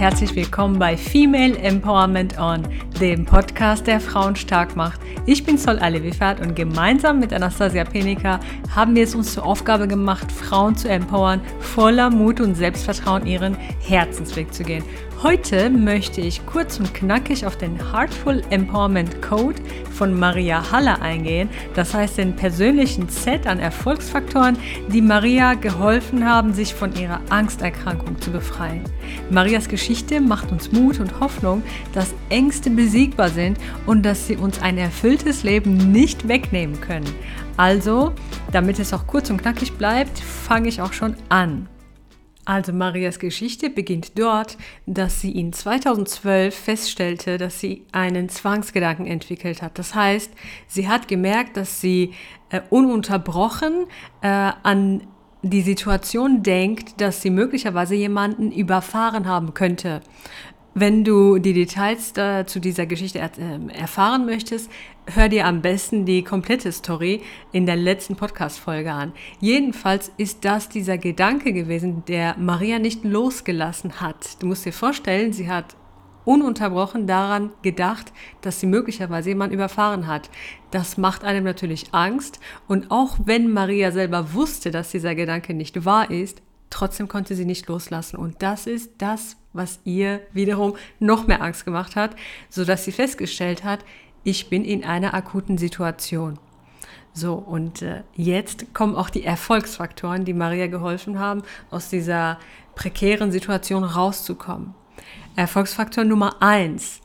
herzlich willkommen bei Female Empowerment On, dem Podcast, der Frauen stark macht. Ich bin Sol Alevifat und gemeinsam mit Anastasia Penica haben wir es uns zur Aufgabe gemacht, Frauen zu empowern, voller Mut und Selbstvertrauen ihren Herzensweg zu gehen. Heute möchte ich kurz und knackig auf den Heartful Empowerment Code von Maria Haller eingehen. Das heißt den persönlichen Set an Erfolgsfaktoren, die Maria geholfen haben, sich von ihrer Angsterkrankung zu befreien. Marias Geschichte macht uns Mut und Hoffnung, dass Ängste besiegbar sind und dass sie uns ein erfülltes Leben nicht wegnehmen können. Also, damit es auch kurz und knackig bleibt, fange ich auch schon an. Also Marias Geschichte beginnt dort, dass sie in 2012 feststellte, dass sie einen Zwangsgedanken entwickelt hat. Das heißt, sie hat gemerkt, dass sie äh, ununterbrochen äh, an die Situation denkt, dass sie möglicherweise jemanden überfahren haben könnte. Wenn du die Details äh, zu dieser Geschichte er, äh, erfahren möchtest, hör dir am besten die komplette Story in der letzten Podcast-Folge an. Jedenfalls ist das dieser Gedanke gewesen, der Maria nicht losgelassen hat. Du musst dir vorstellen, sie hat ununterbrochen daran gedacht, dass sie möglicherweise jemanden überfahren hat. Das macht einem natürlich Angst. Und auch wenn Maria selber wusste, dass dieser Gedanke nicht wahr ist, trotzdem konnte sie nicht loslassen. Und das ist das, was ihr wiederum noch mehr Angst gemacht hat, sodass sie festgestellt hat, ich bin in einer akuten Situation. So, und äh, jetzt kommen auch die Erfolgsfaktoren, die Maria geholfen haben, aus dieser prekären Situation rauszukommen. Erfolgsfaktor Nummer eins.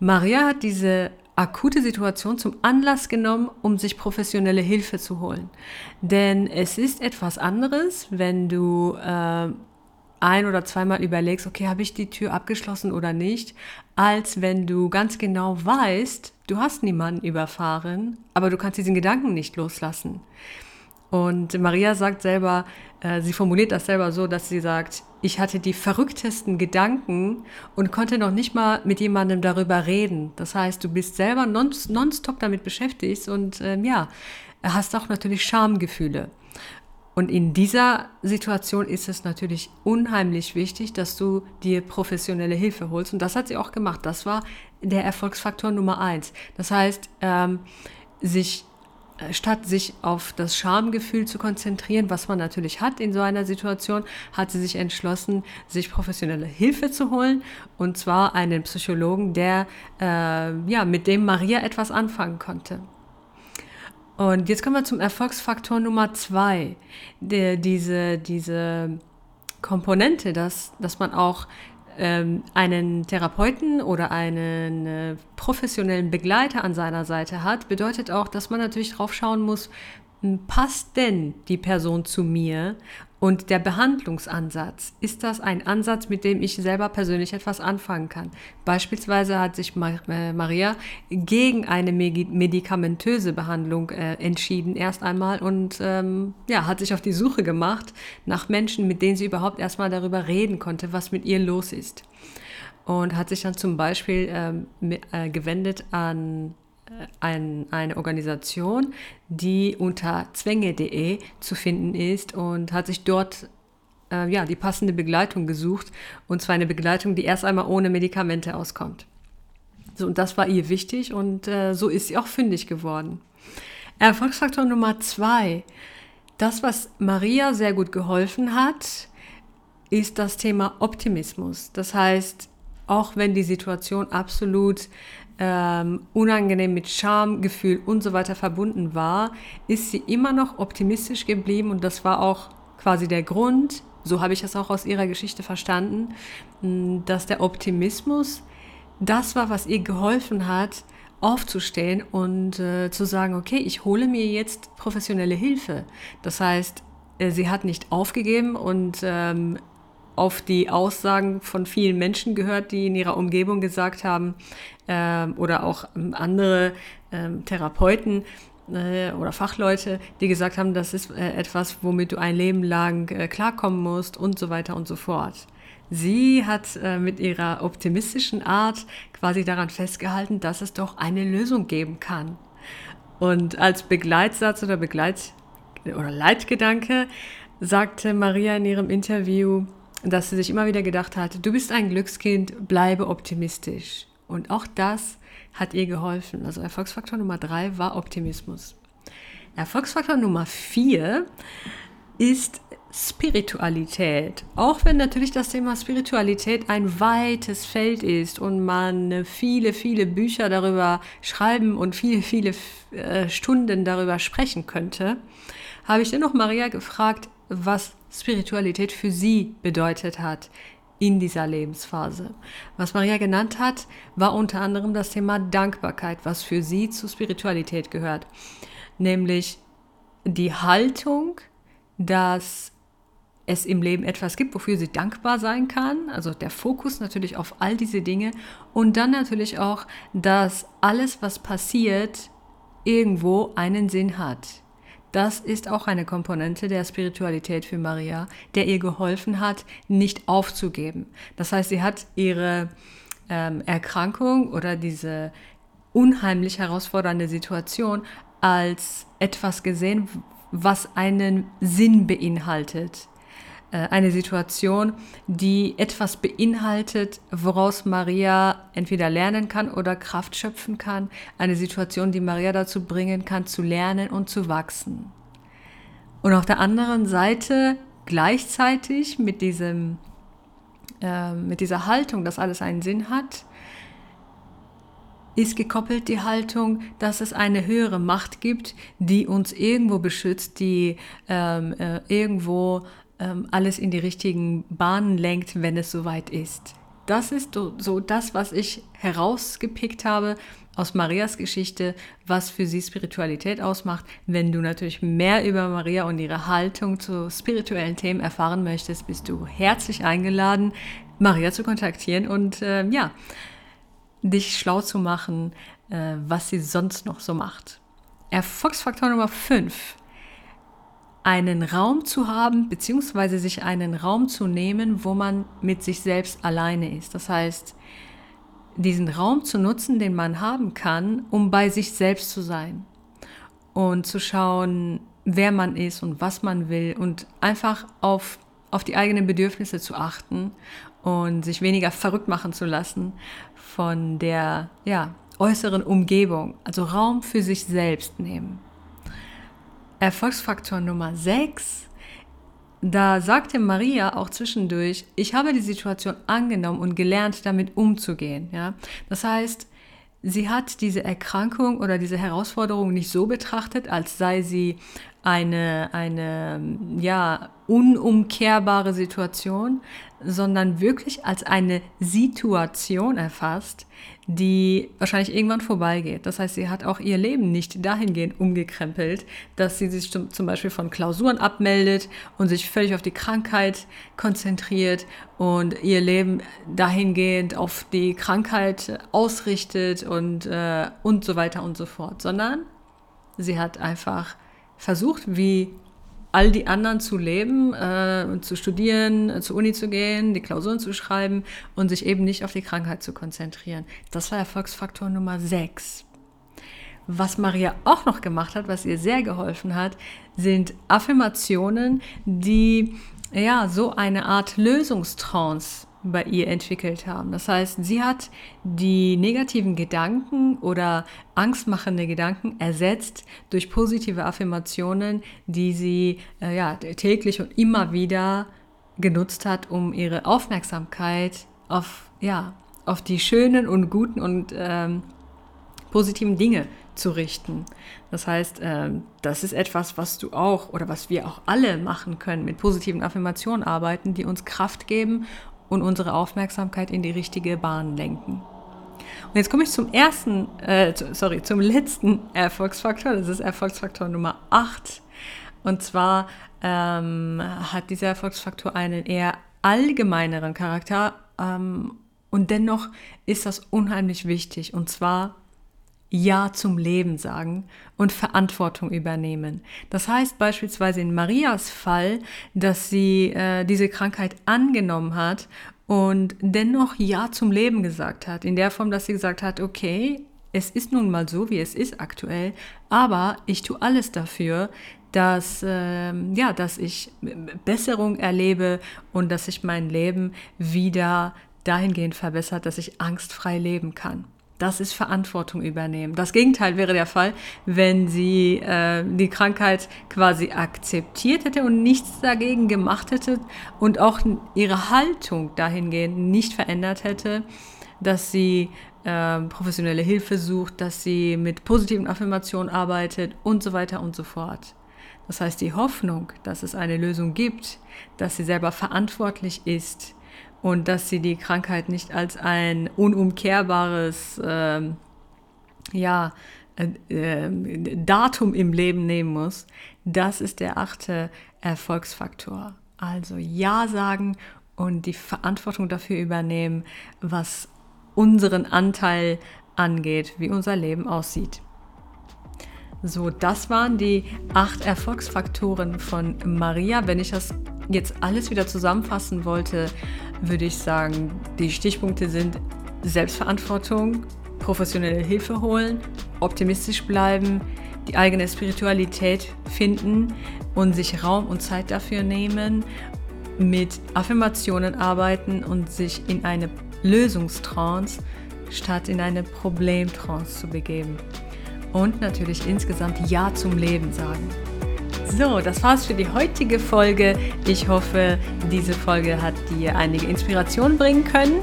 Maria hat diese akute Situation zum Anlass genommen, um sich professionelle Hilfe zu holen. Denn es ist etwas anderes, wenn du äh, ein oder zweimal überlegst, okay, habe ich die Tür abgeschlossen oder nicht, als wenn du ganz genau weißt, du hast niemanden überfahren, aber du kannst diesen Gedanken nicht loslassen. Und Maria sagt selber, äh, sie formuliert das selber so, dass sie sagt, ich hatte die verrücktesten Gedanken und konnte noch nicht mal mit jemandem darüber reden. Das heißt, du bist selber nonstop damit beschäftigt und ähm, ja, hast auch natürlich Schamgefühle. Und in dieser Situation ist es natürlich unheimlich wichtig, dass du dir professionelle Hilfe holst. Und das hat sie auch gemacht. Das war der Erfolgsfaktor Nummer eins. Das heißt, ähm, sich statt sich auf das Schamgefühl zu konzentrieren, was man natürlich hat in so einer Situation, hat sie sich entschlossen, sich professionelle Hilfe zu holen. Und zwar einen Psychologen, der äh, ja mit dem Maria etwas anfangen konnte. Und jetzt kommen wir zum Erfolgsfaktor Nummer zwei. Der, diese, diese Komponente, dass, dass man auch einen Therapeuten oder einen äh, professionellen Begleiter an seiner Seite hat, bedeutet auch, dass man natürlich drauf schauen muss, passt denn die Person zu mir und der Behandlungsansatz, ist das ein Ansatz, mit dem ich selber persönlich etwas anfangen kann? Beispielsweise hat sich äh, Maria gegen eine medikamentöse Behandlung äh, entschieden erst einmal und ähm, ja, hat sich auf die Suche gemacht nach Menschen, mit denen sie überhaupt erstmal darüber reden konnte, was mit ihr los ist. Und hat sich dann zum Beispiel ähm, äh, gewendet an ein, eine Organisation, die unter zwänge.de zu finden ist und hat sich dort äh, ja, die passende Begleitung gesucht. Und zwar eine Begleitung, die erst einmal ohne Medikamente auskommt. So, und das war ihr wichtig und äh, so ist sie auch fündig geworden. Erfolgsfaktor Nummer zwei. Das, was Maria sehr gut geholfen hat, ist das Thema Optimismus. Das heißt, auch wenn die Situation absolut ähm, unangenehm mit Schamgefühl und so weiter verbunden war, ist sie immer noch optimistisch geblieben und das war auch quasi der Grund, so habe ich das auch aus ihrer Geschichte verstanden, dass der Optimismus das war, was ihr geholfen hat, aufzustehen und äh, zu sagen, okay, ich hole mir jetzt professionelle Hilfe. Das heißt, äh, sie hat nicht aufgegeben und ähm, auf die Aussagen von vielen Menschen gehört, die in ihrer Umgebung gesagt haben, äh, oder auch ähm, andere äh, Therapeuten äh, oder Fachleute, die gesagt haben, das ist äh, etwas, womit du ein Leben lang äh, klarkommen musst und so weiter und so fort. Sie hat äh, mit ihrer optimistischen Art quasi daran festgehalten, dass es doch eine Lösung geben kann. Und als Begleitsatz oder Begleit oder Leitgedanke sagte Maria in ihrem Interview, dass sie sich immer wieder gedacht hat, du bist ein Glückskind, bleibe optimistisch. Und auch das hat ihr geholfen. Also Erfolgsfaktor Nummer drei war Optimismus. Erfolgsfaktor Nummer vier ist Spiritualität. Auch wenn natürlich das Thema Spiritualität ein weites Feld ist und man viele, viele Bücher darüber schreiben und viele, viele äh, Stunden darüber sprechen könnte, habe ich dennoch Maria gefragt, was Spiritualität für sie bedeutet hat in dieser Lebensphase. Was Maria genannt hat, war unter anderem das Thema Dankbarkeit, was für sie zur Spiritualität gehört. Nämlich die Haltung, dass es im Leben etwas gibt, wofür sie dankbar sein kann. Also der Fokus natürlich auf all diese Dinge. Und dann natürlich auch, dass alles, was passiert, irgendwo einen Sinn hat. Das ist auch eine Komponente der Spiritualität für Maria, der ihr geholfen hat, nicht aufzugeben. Das heißt, sie hat ihre ähm, Erkrankung oder diese unheimlich herausfordernde Situation als etwas gesehen, was einen Sinn beinhaltet. Äh, eine Situation, die etwas beinhaltet, woraus Maria entweder lernen kann oder Kraft schöpfen kann. Eine Situation, die Maria dazu bringen kann, zu lernen und zu wachsen. Und auf der anderen Seite gleichzeitig mit, diesem, äh, mit dieser Haltung, dass alles einen Sinn hat, ist gekoppelt die Haltung, dass es eine höhere Macht gibt, die uns irgendwo beschützt, die ähm, äh, irgendwo ähm, alles in die richtigen Bahnen lenkt, wenn es soweit ist. Das ist so, so das, was ich herausgepickt habe aus Marias Geschichte, was für sie Spiritualität ausmacht. Wenn du natürlich mehr über Maria und ihre Haltung zu spirituellen Themen erfahren möchtest, bist du herzlich eingeladen, Maria zu kontaktieren und äh, ja, dich schlau zu machen, äh, was sie sonst noch so macht. Erfolgsfaktor Nummer 5. Einen Raum zu haben, beziehungsweise sich einen Raum zu nehmen, wo man mit sich selbst alleine ist. Das heißt, diesen Raum zu nutzen, den man haben kann, um bei sich selbst zu sein und zu schauen, wer man ist und was man will und einfach auf, auf die eigenen Bedürfnisse zu achten und sich weniger verrückt machen zu lassen von der ja, äußeren Umgebung, also Raum für sich selbst nehmen. Erfolgsfaktor Nummer 6. Da sagte Maria auch zwischendurch, ich habe die Situation angenommen und gelernt, damit umzugehen. Ja? Das heißt, sie hat diese Erkrankung oder diese Herausforderung nicht so betrachtet, als sei sie eine, eine ja, unumkehrbare Situation, sondern wirklich als eine Situation erfasst, die wahrscheinlich irgendwann vorbeigeht. Das heißt, sie hat auch ihr Leben nicht dahingehend umgekrempelt, dass sie sich zum Beispiel von Klausuren abmeldet und sich völlig auf die Krankheit konzentriert und ihr Leben dahingehend auf die Krankheit ausrichtet und, äh, und so weiter und so fort, sondern sie hat einfach versucht, wie all die anderen zu leben, äh, zu studieren, äh, zur Uni zu gehen, die Klausuren zu schreiben und sich eben nicht auf die Krankheit zu konzentrieren. Das war Erfolgsfaktor Nummer 6. Was Maria auch noch gemacht hat, was ihr sehr geholfen hat, sind Affirmationen, die ja so eine Art Lösungstrance bei ihr entwickelt haben. Das heißt, sie hat die negativen Gedanken oder angstmachende Gedanken ersetzt durch positive Affirmationen, die sie äh, ja, täglich und immer wieder genutzt hat, um ihre Aufmerksamkeit auf, ja, auf die schönen und guten und ähm, positiven Dinge zu richten. Das heißt, ähm, das ist etwas, was du auch oder was wir auch alle machen können, mit positiven Affirmationen arbeiten, die uns Kraft geben und unsere Aufmerksamkeit in die richtige Bahn lenken. Und jetzt komme ich zum ersten, äh, sorry, zum letzten Erfolgsfaktor. Das ist Erfolgsfaktor Nummer 8. Und zwar ähm, hat dieser Erfolgsfaktor einen eher allgemeineren Charakter. Ähm, und dennoch ist das unheimlich wichtig. Und zwar ja zum Leben sagen und Verantwortung übernehmen. Das heißt beispielsweise in Marias Fall, dass sie äh, diese Krankheit angenommen hat und dennoch Ja zum Leben gesagt hat. In der Form, dass sie gesagt hat, okay, es ist nun mal so, wie es ist aktuell, aber ich tue alles dafür, dass, äh, ja, dass ich Besserung erlebe und dass sich mein Leben wieder dahingehend verbessert, dass ich angstfrei leben kann. Das ist Verantwortung übernehmen. Das Gegenteil wäre der Fall, wenn sie äh, die Krankheit quasi akzeptiert hätte und nichts dagegen gemacht hätte und auch ihre Haltung dahingehend nicht verändert hätte, dass sie äh, professionelle Hilfe sucht, dass sie mit positiven Affirmationen arbeitet und so weiter und so fort. Das heißt, die Hoffnung, dass es eine Lösung gibt, dass sie selber verantwortlich ist, und dass sie die Krankheit nicht als ein unumkehrbares äh, ja, äh, äh, Datum im Leben nehmen muss, das ist der achte Erfolgsfaktor. Also Ja sagen und die Verantwortung dafür übernehmen, was unseren Anteil angeht, wie unser Leben aussieht. So, das waren die acht Erfolgsfaktoren von Maria. Wenn ich das jetzt alles wieder zusammenfassen wollte, würde ich sagen, die Stichpunkte sind Selbstverantwortung, professionelle Hilfe holen, optimistisch bleiben, die eigene Spiritualität finden und sich Raum und Zeit dafür nehmen, mit Affirmationen arbeiten und sich in eine Lösungstrance statt in eine Problemtrance zu begeben. Und natürlich insgesamt Ja zum Leben sagen. So, das war's für die heutige Folge. Ich hoffe, diese Folge hat dir einige Inspirationen bringen können.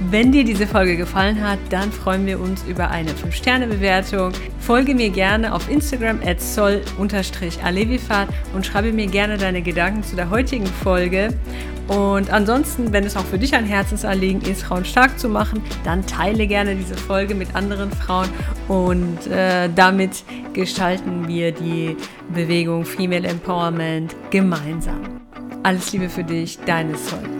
Wenn dir diese Folge gefallen hat, dann freuen wir uns über eine 5-Sterne-Bewertung. Folge mir gerne auf Instagram at sol-alevifahrt und schreibe mir gerne deine Gedanken zu der heutigen Folge. Und ansonsten, wenn es auch für dich ein Herzensanliegen ist, Frauen stark zu machen, dann teile gerne diese Folge mit anderen Frauen und äh, damit gestalten wir die Bewegung Female Empowerment gemeinsam. Alles Liebe für dich, deine Sol.